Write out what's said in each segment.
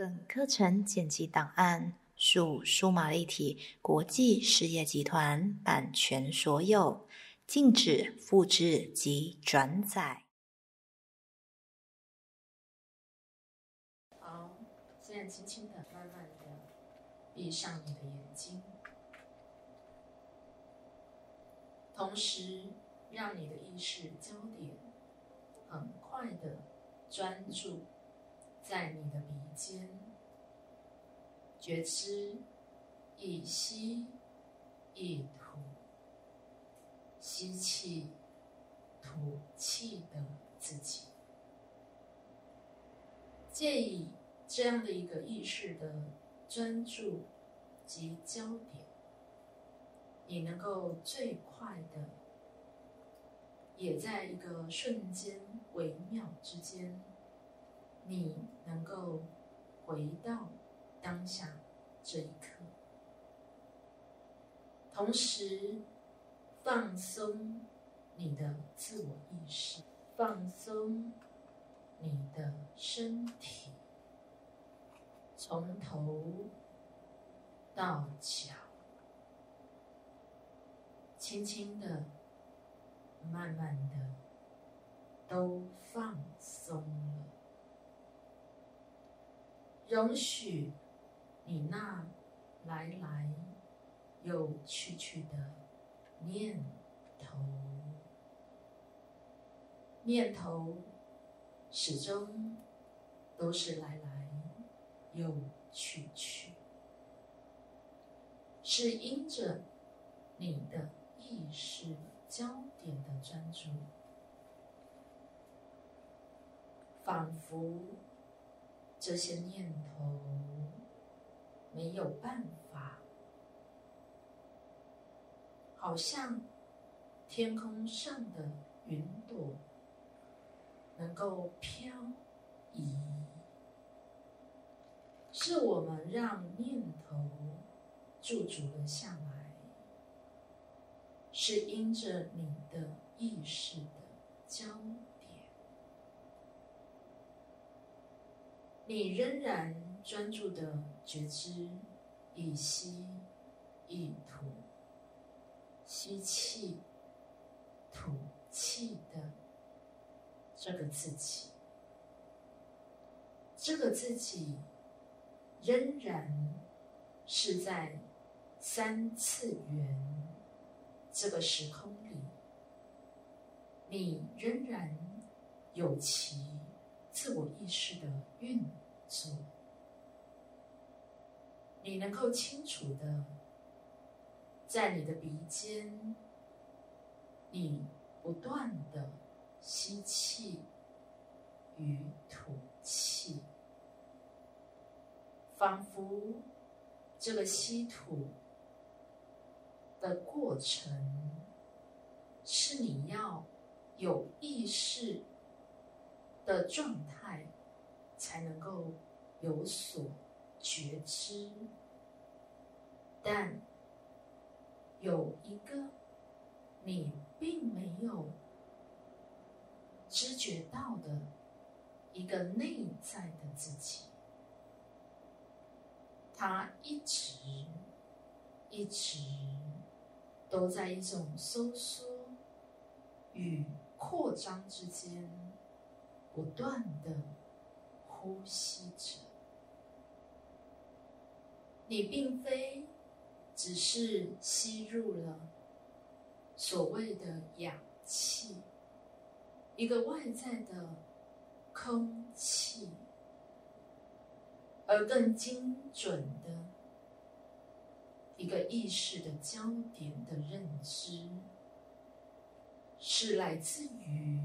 本课程剪辑档案属数码立体国际事业集团版权所有，禁止复制及转载。好，现在轻轻的、慢慢的闭上你的眼睛，同时让你的意识焦点很快的专注在你的鼻尖，觉知一吸一吐，吸气、吐气的自己。借以这样的一个意识的专注及焦点，你能够最快的，也在一个瞬间、微妙之间，你能够回到当下这一刻，同时放松你的自我意识，放松。你的身体。从头到脚，轻轻的、慢慢的都放松了，容许你那来来又去去的念头，念头。始终都是来来又去去，是因着你的意识焦点的专注，仿佛这些念头没有办法，好像天空上的云朵。能够漂移，是我们让念头驻足了下来，是因着你的意识的焦点，你仍然专注的觉知，一吸一吐，吸气，吐气的。这个自己，这个自己仍然是在三次元这个时空里，你仍然有其自我意识的运作，你能够清楚的在你的鼻尖，你不断的。吸气与吐气，仿佛这个吸吐的过程是你要有意识的状态才能够有所觉知，但有一个你并没有。知觉到的一个内在的自己，他一直一直都在一种收缩与扩张之间不断的呼吸着。你并非只是吸入了所谓的氧气。一个外在的空气，而更精准的一个意识的焦点的认知，是来自于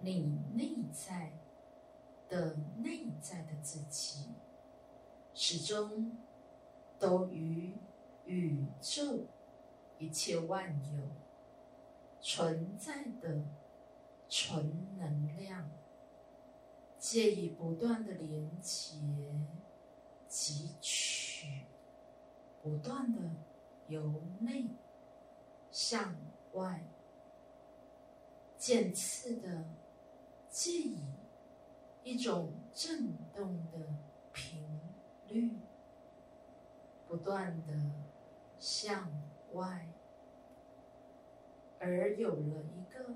你内在的内在的自己，始终都与宇宙一切万有存在的。纯能量，借以不断的连接、汲取，不断的由内向外，渐次的借以一种震动的频率，不断的向外，而有了一个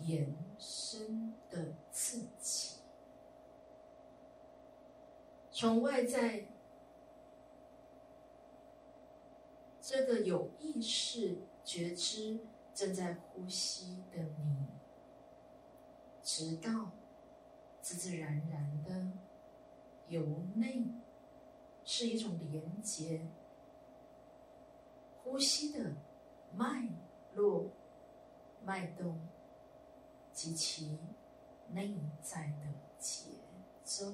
延伸的刺激，从外在这个有意识觉知正在呼吸的你，直到自自然然的由内是一种连接呼吸的脉络、脉动及其内在的节奏。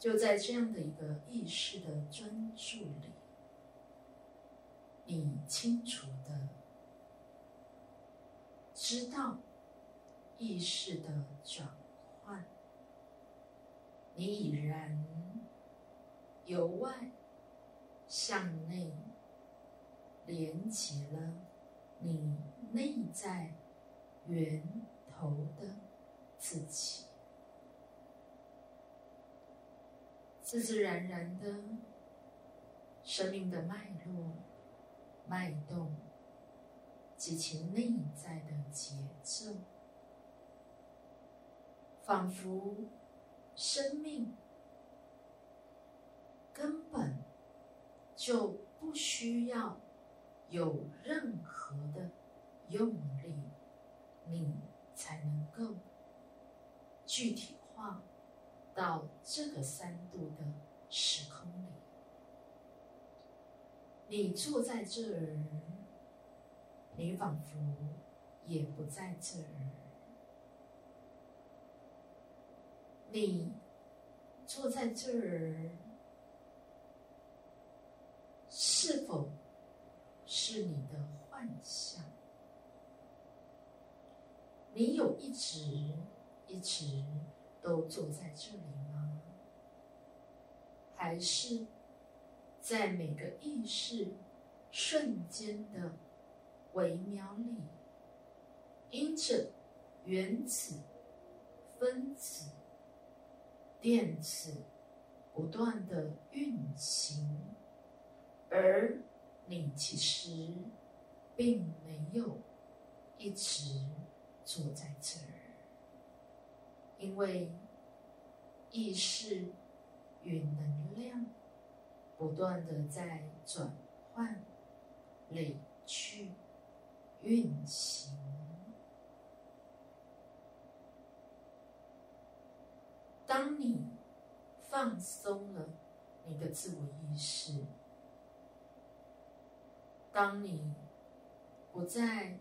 就在这样的一个意识的专注里，你清楚的知道意识的转换，你已然由外向内连接了你内在源头的自己。自自然然的，生命的脉络、脉动及其内在的节奏，仿佛生命根本就不需要有任何的用力，你才能够具体化。到这个三度的时空里，你坐在这儿，你仿佛也不在这儿。你坐在这儿，是否是你的幻象？你有一直一直。都坐在这里吗？还是在每个意识瞬间的微妙里，因着原子、分子、电子不断的运行，而你其实并没有一直坐在这儿。因为意识与能量不断的在转换、累去、运行。当你放松了你的自我意识，当你不再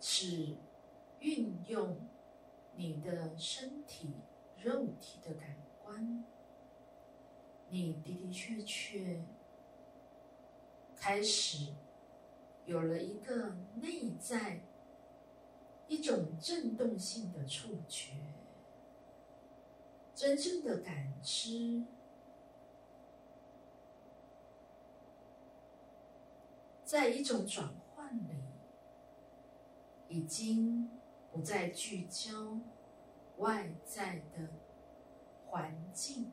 只运用。你的身体、肉体的感官，你的的确确开始有了一个内在一种震动性的触觉，真正的感知，在一种转换里，已经。不再聚焦外在的环境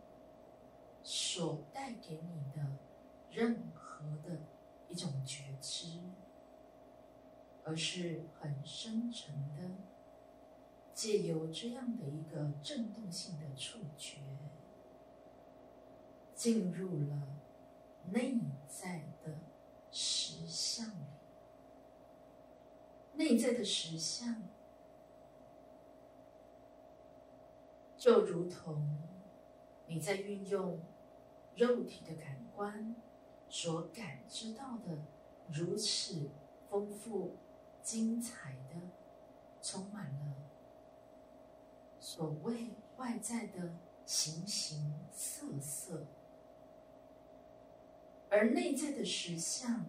所带给你的任何的一种觉知，而是很深沉的，借由这样的一个震动性的触觉，进入了内在的实相里，内在的实相。就如同你在运用肉体的感官所感知到的，如此丰富、精彩的，充满了所谓外在的形形色色，而内在的实相，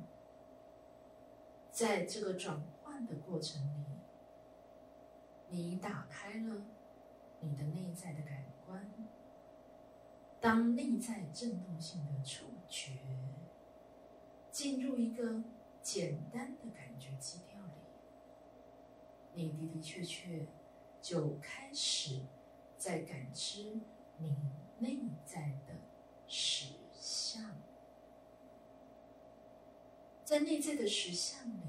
在这个转换的过程里，你打开了。你的内在的感官，当内在震动性的触觉进入一个简单的感觉基调，你的的确确就开始在感知你内在的实相。在内在的实相里，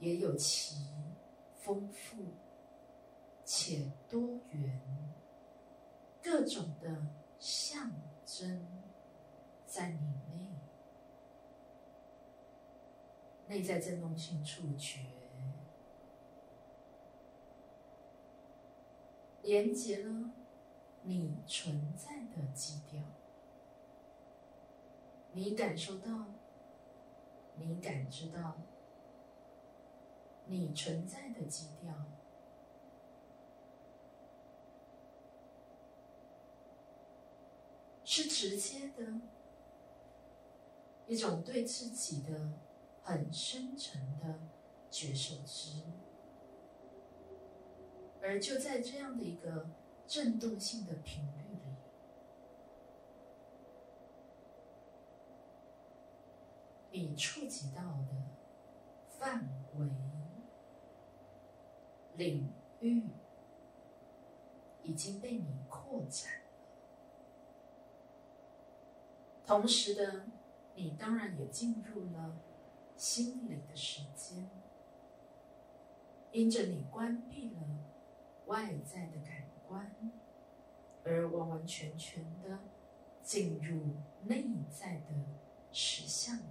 也有其丰富且多元、各种的象征在你内。内在振动性触觉，连接了你存在的基调，你感受到。你感知到，你存在的基调是直接的一种对自己的很深沉的觉受知，而就在这样的一个震动性的频率里。你触及到的范围、领域已经被你扩展了，同时的，你当然也进入了心理的时间，因着你关闭了外在的感官，而完完全全的进入内在的实相里。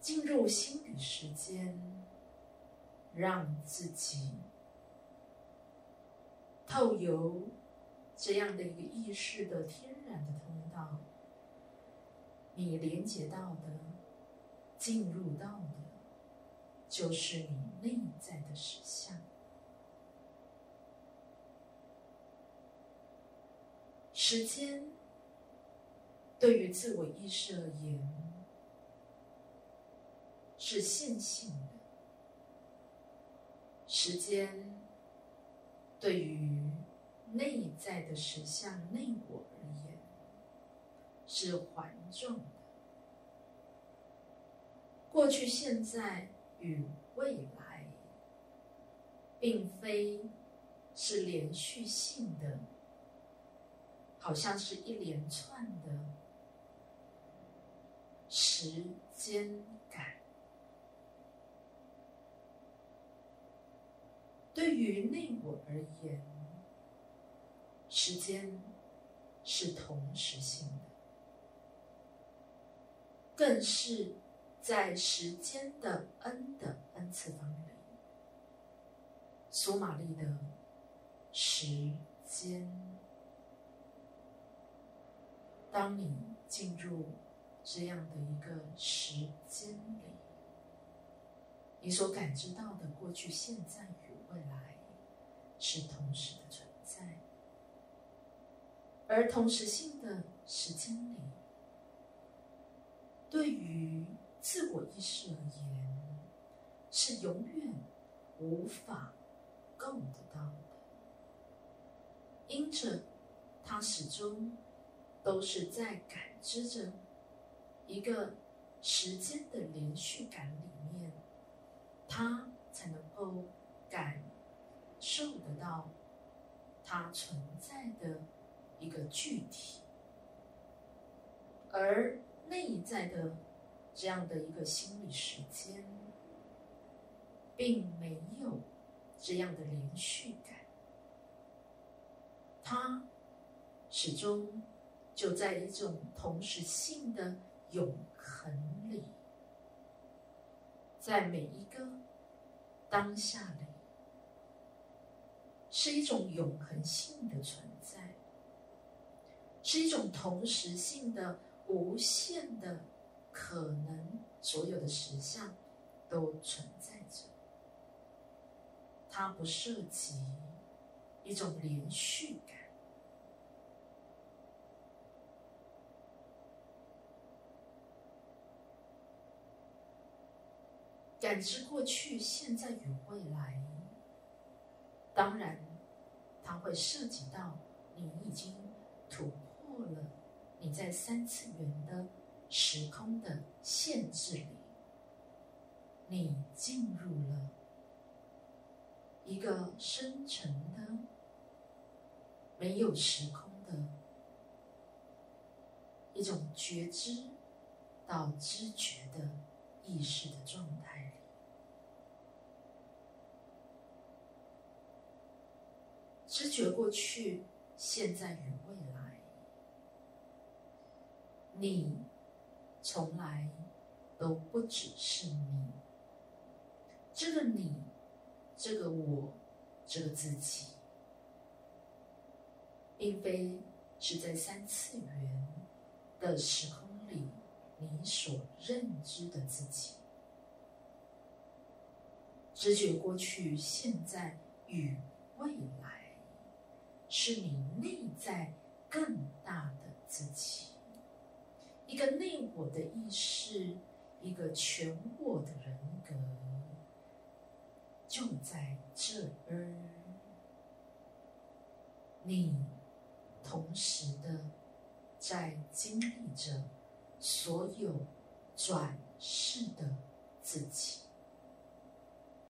进入心理时间，让自己透由这样的一个意识的天然的通道，你连接到的、进入到的，就是你内在的实相。时间对于自我意识而言。是线性的时间，对于内在的实相内我而言，是环状的。过去、现在与未来，并非是连续性的，好像是一连串的时间感。对于内我而言，时间是同时性的，更是在时间的 n 的 n 次方里，苏玛丽的时间。当你进入这样的一个时间里，你所感知到的过去、现在与。未来是同时的存在，而同时性的时间里，对于自我意识而言，是永远无法够得到的，因着它始终都是在感知着一个时间的连续感里面，它才能够。感受得到它存在的一个具体，而内在的这样的一个心理时间，并没有这样的连续感，它始终就在一种同时性的永恒里，在每一个当下里。是一种永恒性的存在，是一种同时性的无限的可能，所有的实相都存在着。它不涉及一种连续感，感知过去、现在与未来。当然。它会涉及到你已经突破了你在三次元的时空的限制里，你进入了一个深沉的没有时空的一种觉知到知觉的意识的状态里，知觉过去、现在与未来，你从来都不只是你，这个你，这个我，这个自己。并非是在三次元的时空里你所认知的自己，知觉过去、现在与未来，是你内在更大的自己，一个内我的意识，一个全我的人格，就在这儿，你。同时的，在经历着所有转世的自己。